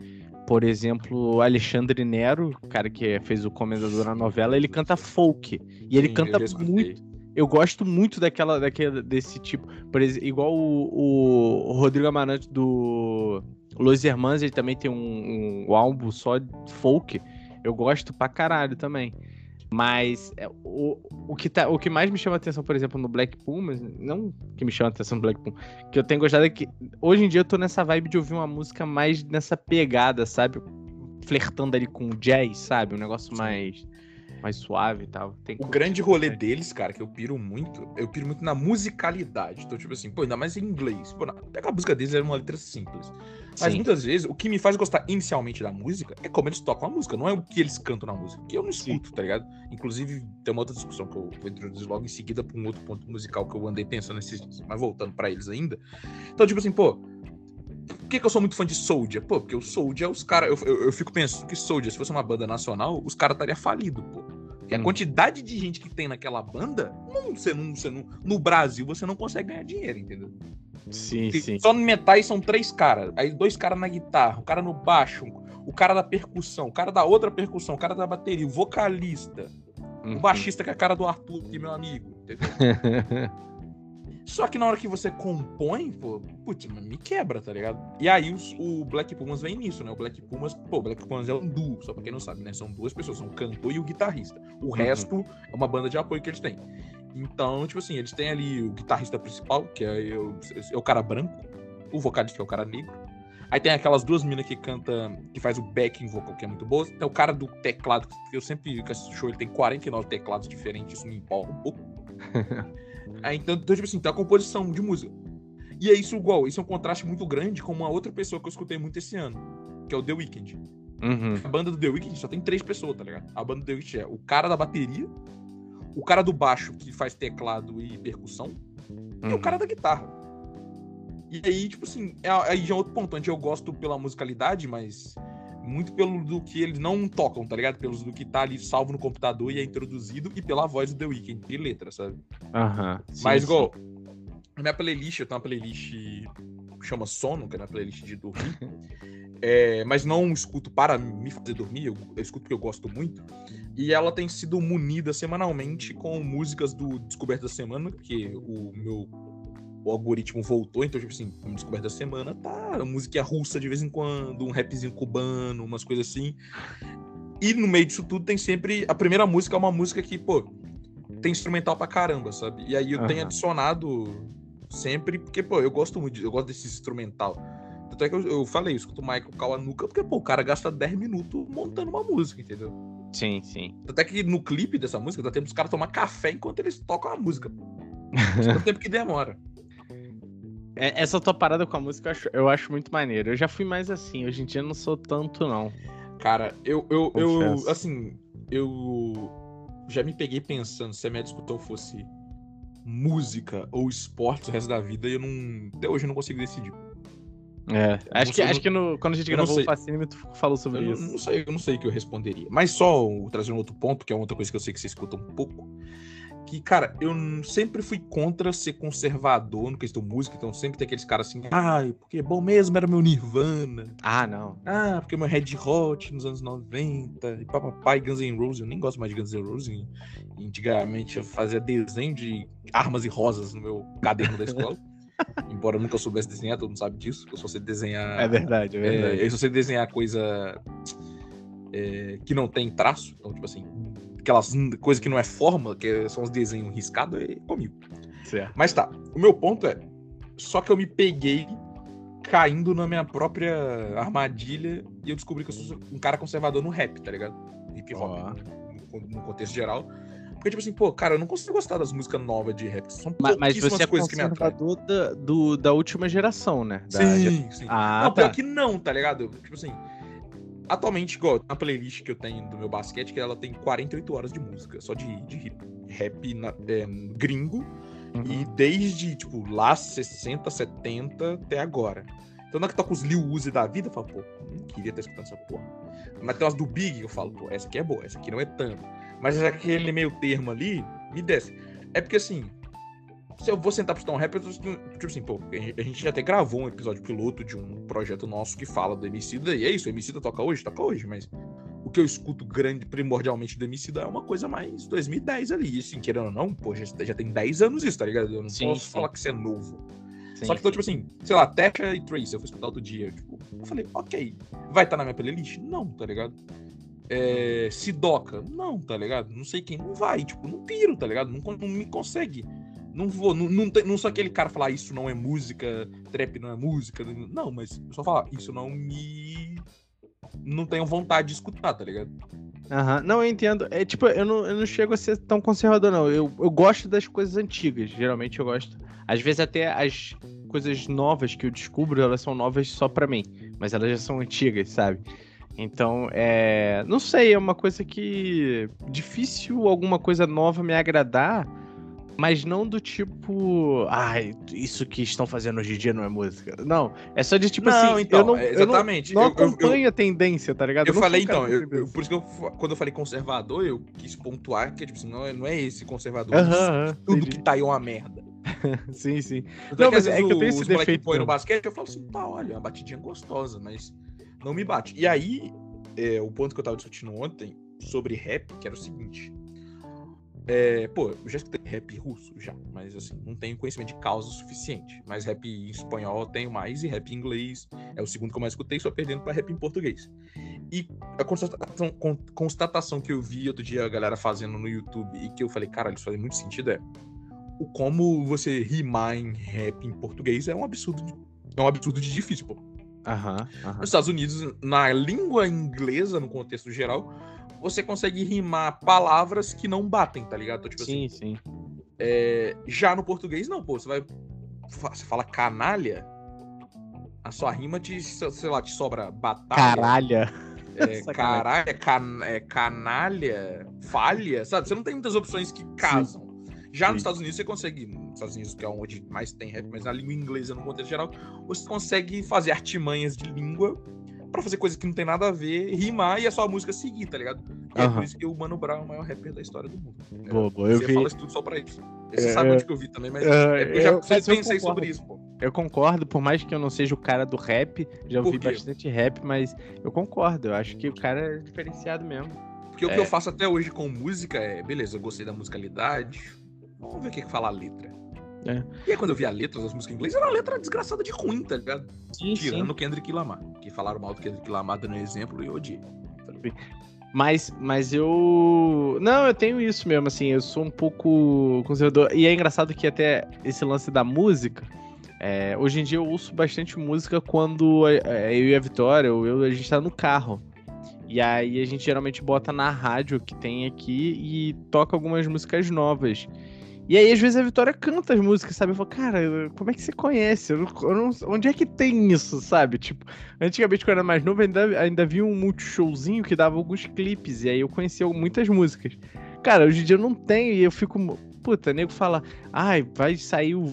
Por exemplo, Alexandre Nero, o cara que fez o Comendador na novela, ele canta folk. E ele Sim, canta muito. Eu gosto muito daquela, daquela desse tipo. Por exemplo, igual o, o Rodrigo Amarante do Los Hermanos, ele também tem um, um álbum só folk. Eu gosto pra caralho também. Mas é, o, o, que tá, o que mais me chama atenção, por exemplo, no Black Pumas, não que me chama atenção no Black Pumas, que eu tenho gostado é que hoje em dia eu tô nessa vibe de ouvir uma música mais nessa pegada, sabe? Flertando ali com jazz, sabe? Um negócio mais. Mais suave e tal. Tem o grande rolê deles, cara, que eu piro muito, eu piro muito na musicalidade. Então, tipo assim, pô, ainda mais em inglês. Pô, a música deles era uma letra simples. Mas Sim. muitas vezes, o que me faz gostar inicialmente da música é como eles tocam a música, não é o que eles cantam na música, que eu não escuto, Sim. tá ligado? Inclusive, tem uma outra discussão que eu vou introduzir logo em seguida pra um outro ponto musical que eu andei pensando nesses dias. Mas voltando para eles ainda. Então, tipo assim, pô, por que, que, eu sou muito fã de Soldier? Pô, porque o Soldier, os caras. Eu, eu, eu, fico pensando que Soldier, se fosse uma banda nacional, os caras estariam falidos, pô. Porque hum. a quantidade de gente que tem naquela banda, não, você não, você não, no Brasil você não consegue ganhar dinheiro, entendeu? Sim, Porque sim. Só no metais são três caras. Aí dois caras na guitarra, o cara no baixo, o cara da percussão, o cara da outra percussão, o cara da bateria, o vocalista, uhum. o baixista que é a cara do Arthur, que é meu amigo, entendeu? Só que na hora que você compõe, pô, putz, me quebra, tá ligado? E aí os, o Black Pumas vem nisso, né? O Black Pumas, pô, Black Pumas é um duo, só pra quem não sabe, né? São duas pessoas, são o cantor e o guitarrista. O uhum. resto é uma banda de apoio que eles têm. Então, tipo assim, eles têm ali o guitarrista principal, que é, o, é o cara branco, o vocalista que é o cara negro. Aí tem aquelas duas minas que canta, que faz o backing vocal, que é muito boa. Tem o cara do teclado, que eu sempre que assisto show, ele tem 49 teclados diferentes, isso me empolga um pouco. Aí, então, então, tipo assim, tem a composição de música. E é isso igual, isso é um contraste muito grande com uma outra pessoa que eu escutei muito esse ano, que é o The Weeknd. Uhum. A banda do The Weeknd só tem três pessoas, tá ligado? A banda do The Weeknd é o cara da bateria, o cara do baixo que faz teclado e percussão, uhum. e o uhum. cara da guitarra. E aí, tipo assim, é, aí já é outro ponto, onde eu gosto pela musicalidade, mas muito pelo do que eles não tocam, tá ligado? Pelos do que tá ali salvo no computador e é introduzido e pela voz do The Weeknd, de letra, sabe? Aham. Uhum, Mas, igual, na minha playlist, eu tenho uma playlist que chama Sono, que é na playlist de dormir. é, mas não escuto para me fazer dormir, eu, eu, escuto porque eu gosto muito. E ela tem sido munida semanalmente com músicas do Descoberta da Semana, porque o meu o algoritmo voltou, então, tipo assim, como descoberta da semana, tá música russa de vez em quando, um rapzinho cubano, umas coisas assim. E no meio disso tudo tem sempre. A primeira música é uma música que, pô, tem instrumental pra caramba, sabe? E aí eu uhum. tenho adicionado sempre, porque, pô, eu gosto muito, eu gosto desse instrumental. Tanto é que eu, eu falei, eu escuto o Michael Kawanuka, porque, pô, o cara gasta 10 minutos montando uma música, entendeu? Sim, sim. Tanto é que no clipe dessa música, dá tempo dos caras tomar café enquanto eles tocam a música. Tanto tempo que demora. É, essa tua parada com a música eu acho, eu acho, muito maneiro. Eu já fui mais assim, hoje em dia não sou tanto, não. Cara, eu, eu, eu assim, eu já me peguei pensando se a minha discussão fosse música ou esporte o resto da vida e eu não. Até hoje eu não consigo decidir. É, acho que, acho que no, quando a gente gravou o Fascínio, tu falou sobre eu isso. Não, não, sei, eu não sei o que eu responderia. Mas só trazendo outro ponto, que é outra coisa que eu sei que você escuta um pouco que, cara, eu sempre fui contra ser conservador no questão música, então sempre tem aqueles caras assim, ai, porque bom mesmo era meu Nirvana. Ah, não. Ah, porque meu Red Hot nos anos 90, e papai Guns N' Roses, eu nem gosto mais de Guns N' Roses. Antigamente eu fazia desenho de armas e rosas no meu caderno da escola. Embora eu nunca soubesse desenhar, todo mundo sabe disso. Eu só sei desenhar. É verdade, é verdade. É, eu só sei desenhar coisa é, que não tem traço. Então, tipo assim, aquelas coisas que não é forma, que são os desenhos riscados, é comigo. Certo. Mas tá, o meu ponto é, só que eu me peguei caindo na minha própria armadilha e eu descobri que eu sou um cara conservador no rap, tá ligado? Hip hop, oh. no, no, contexto geral. Porque, tipo assim, pô, cara, eu não consigo gostar das músicas novas de rap. São mas, mas você é coisas conservador que me da, do, da última geração, né? Da sim, sim. Ah, não, tá. pior que não, tá ligado? Tipo assim, Atualmente, igual, na playlist que eu tenho do meu basquete, que ela tem 48 horas de música, só de, de rap na, é, gringo. Uhum. E desde, tipo, lá 60, 70 até agora. Então na que toca os Lil Uzi da vida, eu falo, pô, não queria estar escutando essa porra. Mas tem umas do Big, eu falo, pô, essa aqui é boa, essa aqui não é tanto. Mas aquele meio termo ali, me desce. É porque assim, se eu vou sentar pra estudar um rap, eu tô, tipo assim, pô, a gente já até gravou um episódio piloto de um projeto nosso que fala do Emicida, e é isso, o Emicida toca hoje, toca hoje, mas o que eu escuto grande, primordialmente do Emicida é uma coisa mais 2010 ali, e assim, querendo ou não, pô, já, já tem 10 anos isso, tá ligado? Eu não sim, posso sim. falar que isso é novo. Sim, Só que então, tipo assim, sei lá, Tesha e Trace, eu fui escutar outro dia, tipo, eu falei, ok, vai estar tá na minha playlist? Não, tá ligado? É, Sidoca? Não, tá ligado? Não sei quem, não vai, tipo, não piro, tá ligado? Não, não me consegue não vou, não, não, não sou aquele cara falar isso não é música, trap não é música. Não, mas só falar, isso não me. Não tenho vontade de escutar, tá ligado? Aham, não, eu entendo. É tipo, eu não, eu não chego a ser tão conservador, não. Eu, eu gosto das coisas antigas, geralmente eu gosto. Às vezes até as coisas novas que eu descubro, elas são novas só pra mim. Mas elas já são antigas, sabe? Então, é. Não sei, é uma coisa que. Difícil alguma coisa nova me agradar, mas não do tipo. Ai, isso que estão fazendo hoje em dia não é música. Não, é só de tipo Não, assim. então, eu não, é, eu não- exatamente. não, eu- eu- a tendência, tá ligado? Eu falei então, por isso que eu, quando eu falei conservador, eu quis pontuar que tipo assim, não, é- não é esse conservador. Aham, aham, Tudo entendi. que tá aí é uma merda. Sim, sim. Tanto Não, mas é que eu tenho esse defeito põe no mesmo. basquete, eu falo assim, tá, olha, é uma batidinha gostosa, mas não me bate. E aí, é, o ponto que eu tava discutindo ontem sobre rap, que era o seguinte. É, pô, eu já escutei rap russo, já, mas assim, não tenho conhecimento de causa suficiente. Mas rap em espanhol eu tenho mais, e rap em inglês é o segundo que eu mais escutei, só perdendo pra rap em português. E a constatação, con- constatação que eu vi outro dia a galera fazendo no YouTube e que eu falei, caralho, isso faz muito sentido é o como você rimar em rap em português é um absurdo, de- é um absurdo de difícil, pô. Aham. Nos Estados Unidos, na língua inglesa, no contexto geral, você consegue rimar palavras que não batem, tá ligado? Então, tipo assim, Sim, sim. é, já no português, não, pô. Você vai. Você fala canalha, a sua rima te, sei lá, te sobra batalha. Caralha. É, é, can- é canalha, falha, sabe? Você não tem muitas opções que casam. Já Sim. nos Estados Unidos você consegue, nos Estados Unidos que é onde mais tem rap, mas na língua inglesa no contexto geral, você consegue fazer artimanhas de língua pra fazer coisas que não tem nada a ver, rimar e a sua música seguir, tá ligado? E é Aham. por isso que o Mano Brown é o maior rapper da história do mundo. Boa, boa. Eu você vi. fala isso tudo só pra isso. Você É, sabe é. onde que eu vi também, mas É, é porque eu já eu- mas eu pensei concordo. sobre isso, pô. Eu concordo, por mais que eu não seja o cara do rap, já ouvi bastante rap, mas eu concordo. Eu acho que o cara é diferenciado mesmo. Porque o que É. eu faço até hoje com música é, beleza, eu gostei da musicalidade, vamos ver o que, que fala a letra. É. E aí quando eu vi a letra das músicas em inglês, era uma letra desgraçada de ruim, tá ligado? Sim, Tirando o Kendrick Lamar. Que falaram mal do Kendrick Lamar dando exemplo e eu odiei. Mas, mas eu. Não, eu tenho isso mesmo, assim, eu sou um pouco conservador. E é engraçado que até esse lance da música. é, hoje em dia eu ouço bastante música quando é, é, eu e a Vitória, ou eu, a gente tá no carro. E aí a gente geralmente bota na rádio que tem aqui e toca algumas músicas novas. E aí, às vezes, a Vitória canta as músicas, sabe? Eu falo, cara, como é que você conhece? Eu não- eu não- onde é que tem isso, sabe? Tipo, antigamente, quando eu era mais novo, ainda, ainda havia um multishowzinho que dava alguns clipes, e aí eu conhecia muitas músicas. Cara, hoje em dia eu não tenho, e eu fico. Puta, nego fala, ai, vai sair o,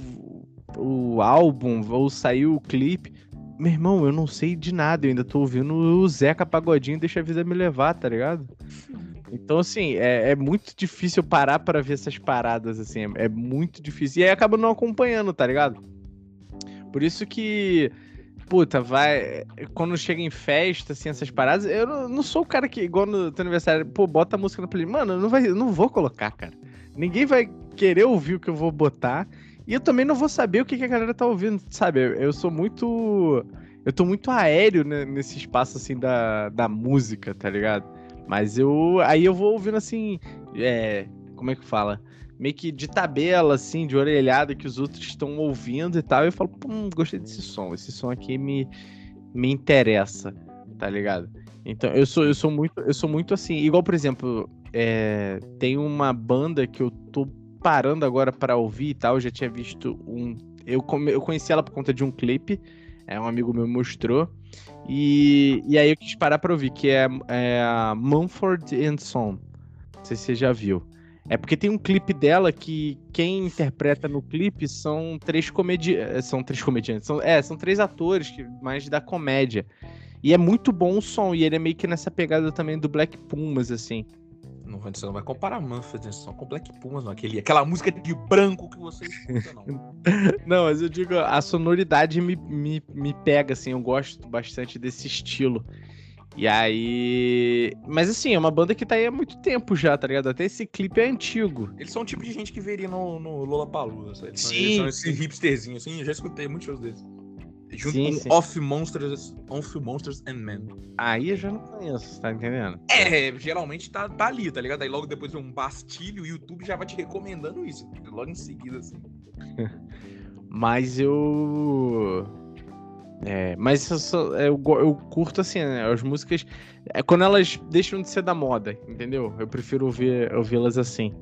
o álbum, ou sair o clipe. Meu irmão, eu não sei de nada, eu ainda tô ouvindo o Zeca Pagodinho, deixa a vida me levar, tá ligado? Então, assim, é, é muito difícil parar pra ver essas paradas, assim, é, é muito difícil. E aí acaba não acompanhando, tá ligado? Por isso que, puta, vai. Quando chega em festa, assim, essas paradas, eu não, não sou o cara que, igual no teu aniversário, pô, bota a música na playlist. Mano, eu não, vai, eu não vou colocar, cara. Ninguém vai querer ouvir o que eu vou botar. E eu também não vou saber o que, que a galera tá ouvindo, sabe? Eu, eu sou muito. Eu tô muito aéreo né, nesse espaço, assim, da, da música, tá ligado? Mas eu. Aí eu vou ouvindo assim. É. Como é que fala? Meio que de tabela, assim, de orelhada que os outros estão ouvindo e tal. E eu falo, hum, gostei desse som. Esse som aqui me, me interessa, tá ligado? Então, eu sou, eu sou muito, eu sou muito assim. Igual, por exemplo, é, tem uma banda que eu tô parando agora pra ouvir e tal. Eu já tinha visto um. Eu, come- eu conheci ela por conta de um clipe. É, um amigo meu mostrou. E, e aí eu quis parar pra ouvir, que é, é a Mumford and Son. Não sei se você já viu. É porque tem um clipe dela que quem interpreta no clipe são três comediantes. São três comediantes. São, é, são três atores, que, mais da comédia. E é muito bom o som. E ele é meio que nessa pegada também do Black Pumas, assim. Não, vai- você não vai comparar Manfred Song com Black Pumas, não. Aquele, aquela música de branco que você escuta, não. Não, mas eu digo, a sonoridade me, me, me pega, assim, eu gosto bastante desse estilo. E aí. Mas assim, é uma banda que tá aí há muito tempo já, tá ligado? Até esse clipe é antigo. Eles são o tipo de gente que veria no, no. Eles são, Sim, eles são esse hipsterzinho, assim. Eu já escutei muitos shows deles. Junto Sim, com sim. Off Monsters, Off Monsters and Men. Aí eu já não conheço, tá entendendo? É, geralmente tá, tá ali, tá ligado? Aí logo depois um bastilho, o YouTube já vai te recomendando isso. Logo em seguida, assim. Mas eu. É, mas eu, só- eu, eu curto assim, né, as músicas. É quando elas deixam de ser da moda, entendeu? Eu prefiro ouvir, ouvi-las assim.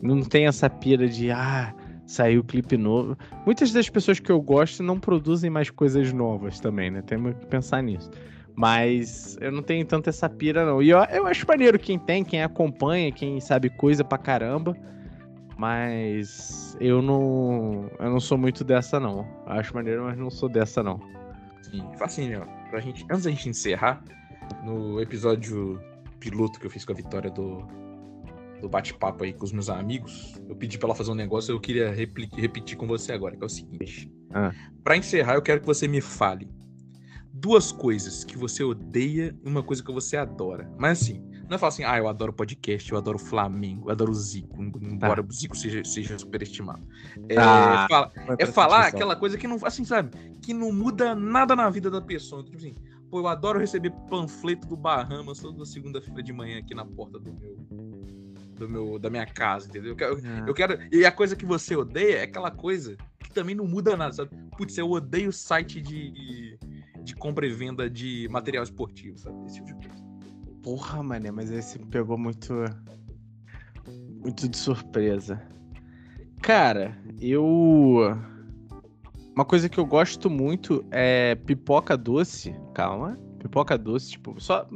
Não tem essa pira de, ah, saiu clipe novo. Muitas das pessoas que eu gosto não produzem mais coisas novas também, né? Temos que pensar nisso. Mas eu não tenho tanto essa pira, não. E eu, eu acho maneiro quem tem, quem acompanha, quem sabe coisa pra caramba. Mas eu não. Eu não sou muito dessa, não. Acho maneiro, mas não sou dessa, não. Sim, facinho, ó. Gente, antes da gente encerrar, no episódio piloto que eu fiz com a Vitória do, do bate-papo aí com os meus amigos, eu pedi pra ela fazer um negócio eu queria repetir com você agora, que é o seguinte. Ah. Pra encerrar, eu quero que você me fale duas coisas que você odeia e uma coisa que você adora. Mas assim, não é falar assim, ah, eu adoro podcast, eu adoro Flamengo, eu adoro o Zico, embora o Zico seja, seja superestimado. É, Ah. fala- é pra falar aquela coisa que não, assim, sabe? Que não muda nada na vida da pessoa. Tipo assim, pô, eu adoro receber panfleto do Bahamas toda segunda-feira de manhã aqui na porta do meu, do meu, da minha casa, entendeu? Eu quero, Ah. eu quero, e a coisa que você odeia é aquela coisa que também não muda nada, sabe? Putz, eu odeio site de, de compra e venda de material esportivo, sabe? Esse tipo de coisa. Porra, mané, mas esse me pegou muito. Muito de surpresa. Cara, eu. Uma coisa que eu gosto muito é pipoca doce. Calma. Pipoca doce, tipo, só.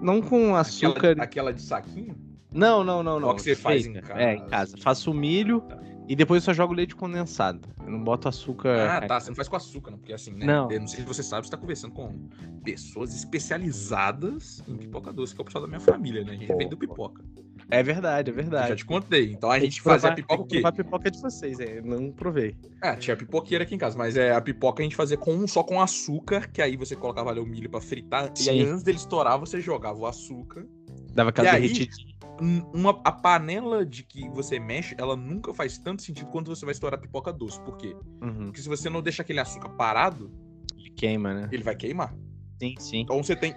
Não com açúcar. Aquela, aquela de saquinho? Não, não, não, não. Ó, que você faz em casa. É, em casa. Faço o milho e depois só jogo leite condensado. Eu não boto açúcar. Ah, tá. Você não faz com açúcar, não. Porque assim, né? Não. Eu não sei se você sabe, você tá conversando com pessoas especializadas em pipoca doce, que é o pessoal da minha família, né? A gente vem do pipoca. É verdade, é Eu já verdade. te contei. Então a gente fazia a pipoca o quê? a pipoca de vocês, é. Não provei. Ah, tinha pipoqueira aqui em casa, mas é a pipoca a gente fazia com só com açúcar, que aí você colocava ali o milho pra fritar, e aí Sim. antes dele estourar você jogava o açúcar. Dava aquela derretidinha. Uma, a panela de que você mexe, ela nunca faz tanto sentido quando você vai estourar a pipoca doce. Por quê? Uhum. Porque se você não deixa aquele açúcar parado, Ele queima, né? ele vai queimar. Sim, sim. Então você tem.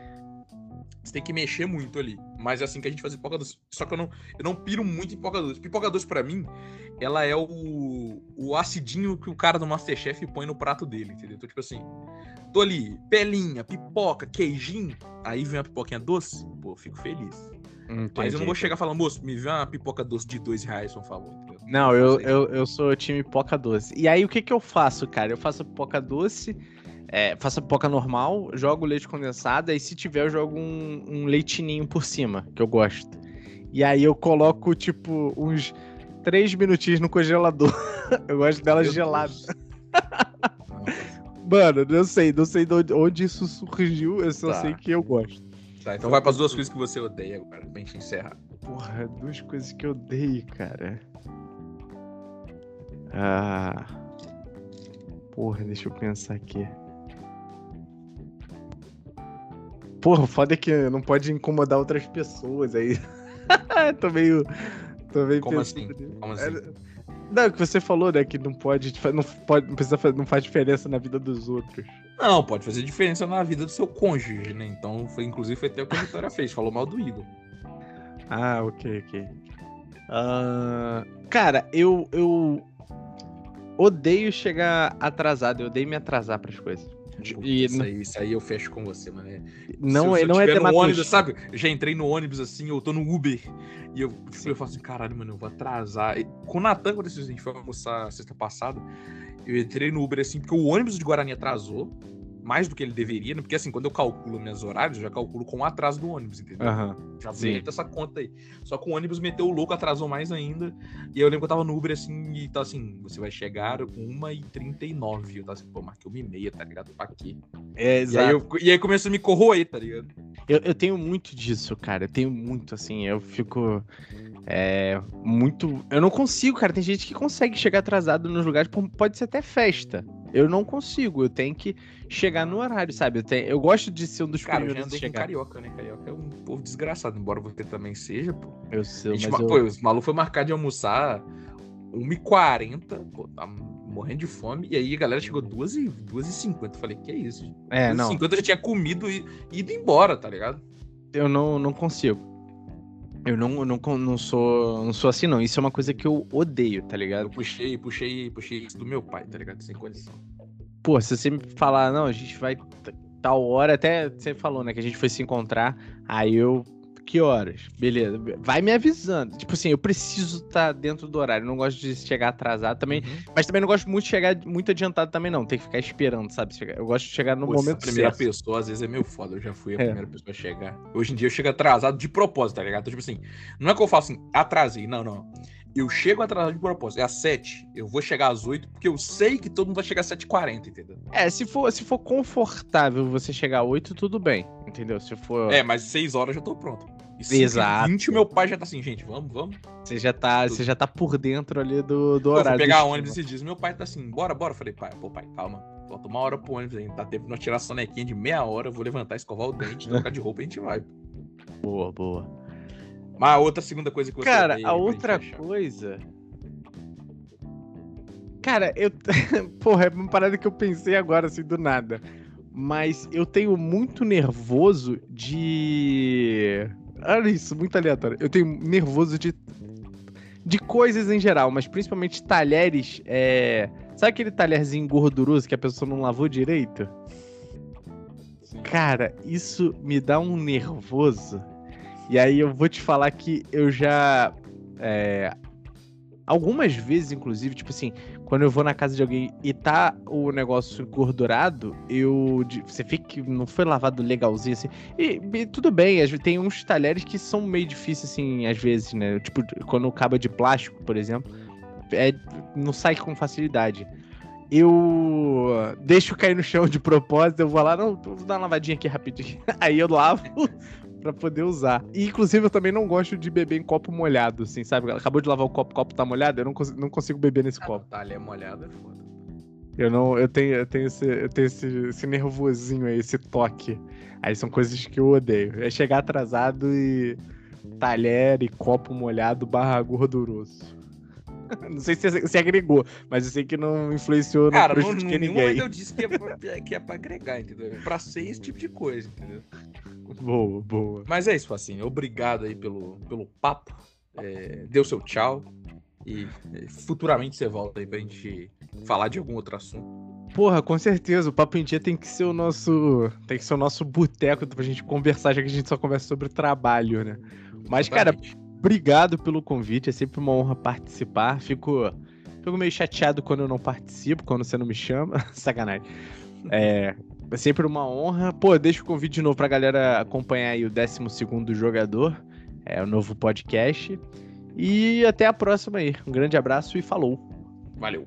Você tem que mexer muito ali. Mas é assim que a gente faz pipoca doce. Só que eu não, eu não piro muito em pipoca doce. Pipoca doce, pra mim, ela é o, o acidinho que o cara do Masterchef põe no prato dele, entendeu? Então, tipo assim, tô ali, pelinha, pipoca, queijinho. Aí vem a pipoquinha doce, pô, fico feliz. Mas eu não vou chegar falando, moço, me vê uma pipoca doce de dois reais, por favor. entendeu? Não, eu, isso. eu, eu sou time pipoca doce. E aí, o que que eu faço, cara? Eu faço a pipoca doce, é, faço a pipoca normal, jogo leite condensado, e se tiver, eu jogo um, um leitinho por cima, que eu gosto. E aí eu coloco, tipo, uns três minutinhos no congelador. eu gosto dela Meu gelada. Mano, não sei, não sei de onde, onde isso surgiu, eu só Tá. sei que eu gosto. Tá, então vai pras duas coisas que você odeia agora, pra gente encerrar. Porra, duas coisas que eu odeio, cara. Ah. Porra, deixa eu pensar aqui. Porra, o foda é que não pode incomodar outras pessoas aí. tô meio. Tô meio Como pensando assim? Como assim? É, Não, o que você falou, né? Que não pode. Não, pode, não precisa fazer, não faz diferença na vida dos outros. Não, pode fazer diferença na vida do seu cônjuge, né? Então, foi, inclusive, foi até o que a Vitória fez, falou mal do Igor. Ah, ok, ok. Ah, cara, eu, eu odeio chegar atrasado, eu odeio me atrasar pras coisas. E isso, aí, isso aí eu fecho com você, mano. É- Não, se, é- se eu não é tiver no ônibus, sabe? Eu já entrei no ônibus assim, eu tô no Uber. E eu, tipo, eu falo assim, caralho, mano, eu vou atrasar. E com o Natan, quando a gente foi almoçar sexta passada, eu entrei no Uber assim, porque o ônibus de Guarani atrasou. Mais do que ele deveria, né? Porque assim, quando eu calculo meus horários, eu já calculo com o atraso do ônibus, entendeu? Aham. Já Sim. meto essa conta aí. Só que o ônibus meteu o louco, atrasou mais ainda. E aí eu lembro que eu tava no Uber assim, e tá assim, você vai chegar 1h39. Eu tava assim, pô, marquei 1h30, tá ligado? Pra quê? É, E aí, exato. eu, e aí começou a me corroer, tá ligado? Eu, eu tenho muito disso, cara. Eu tenho muito, assim. Eu fico. É. Muito. Eu não consigo, cara. Tem gente que consegue chegar atrasado nos lugares. Pode ser até festa. Eu não consigo. Eu tenho que chegar no horário, sabe? Eu, tenho, eu gosto de ser um dos Cara, eu já primeiros a com chegar. carioca, né? Carioca é um povo desgraçado, embora você também seja, pô. Eu sei, A mas gente, ma- eu... Pô, os malucos foi marcar de almoçar 1h40, pô, tá morrendo de fome. E aí a galera chegou 2h, 2h50. Eu falei, que é isso? gente? É, não. 2h50 eu já tinha comido e ido embora, tá ligado? Eu não, não consigo. Eu não, eu não, não sou não sou assim, não. Isso é uma coisa que eu odeio, tá Eu ligado? puxei, puxei, puxei isso do meu pai, tá ligado? Sem condição. Pô, se você me falar, não, a gente vai tal hora, até você falou, né, que a gente foi se encontrar, aí eu que horas? Beleza. Vai me avisando. Tipo assim, eu preciso estar tá dentro do horário. não gosto de chegar atrasado também. Uhum. Mas também não gosto muito de chegar muito adiantado também, não. Tem que ficar esperando, sabe? Eu gosto de chegar no Pô, momento. A primeira certo. pessoa, às vezes, é meio foda. Eu já fui a é. primeira pessoa a chegar. Hoje em dia eu chego atrasado de propósito, tá ligado? Então, tipo assim, não é que eu faço assim, atrasei. Não, não. Eu chego atrasado de propósito. É às 7. Eu vou chegar às 8, porque eu sei que todo mundo vai chegar às 7h40, entendeu? É, se for, se for confortável você chegar às 8, tudo bem. Entendeu? Se for. É, mas 6 horas eu já tô pronto. E Exato. 20 meu pai já tá assim, gente, vamos, vamos. Você já tá, você já tá por dentro ali do, do horário. Eu pegar ônibus esses dias, meu pai tá assim, bora, bora. Eu falei, pai, pô, pai, calma. Falta uma hora pro ônibus ainda. Tá tempo de nós tirar a sonequinha de meia hora. Eu vou levantar, escovar o dente, trocar de roupa e a gente vai. Boa, boa. Mas a outra segunda coisa que você Cara, a outra coisa Cara, eu. Porra, é uma parada que eu pensei agora, assim, do nada. Mas eu tenho muito nervoso de. Olha isso, muito aleatório. Eu tenho nervoso de. De coisas em geral, mas principalmente talheres. É... Sabe aquele talherzinho gorduroso que a pessoa não lavou direito? Cara, isso me dá um nervoso. E aí eu vou te falar que eu já. É, algumas vezes, inclusive, tipo assim, quando eu vou na casa de alguém e tá o negócio gordurado, eu. Você que não foi lavado legalzinho assim. E, e, tudo bem, tem uns talheres que são meio difíceis, assim, às vezes, né? Tipo, quando acaba de plástico, por exemplo, é, não sai com facilidade. Eu deixo cair no chão de propósito, eu vou lá, não, vou dar uma lavadinha aqui rapidinho. Aí eu lavo, para poder usar. E, inclusive, eu também não gosto de beber em copo molhado, assim, sabe? Acabou de lavar o copo, o copo tá molhado, eu não, cons não consigo beber nesse ah, copo. Tá, ali é molhado, é foda. Eu não, eu tenho, eu tenho, esse, eu tenho esse, esse nervosinho aí, esse toque. Aí são coisas que eu odeio. É chegar atrasado e talher e copo molhado barra gorduroso. Não sei se, se agregou, mas eu sei que não influenciou Cara, no Cara, ninguém. eu disse que é, pra, que é pra agregar, entendeu? Pra ser esse tipo de coisa, entendeu? Boa, boa. Mas é isso, assim. Obrigado aí pelo, pelo papo. É, deu seu tchau. E é, futuramente você volta aí pra gente falar de algum outro assunto. Porra, com certeza. O Papo em Dia tem que ser o nosso. Tem que ser o nosso boteco pra gente conversar, já que a gente só conversa sobre trabalho, né? Mas, cara, obrigado pelo convite. É sempre uma honra participar. Fico, fico meio chateado quando eu não participo, quando você não me chama. Sacanagem. É, é sempre uma honra. Pô, deixa o convite de novo pra galera acompanhar aí o 12 Jogador, é o novo podcast. E até a próxima aí. Um grande abraço e falou. Valeu.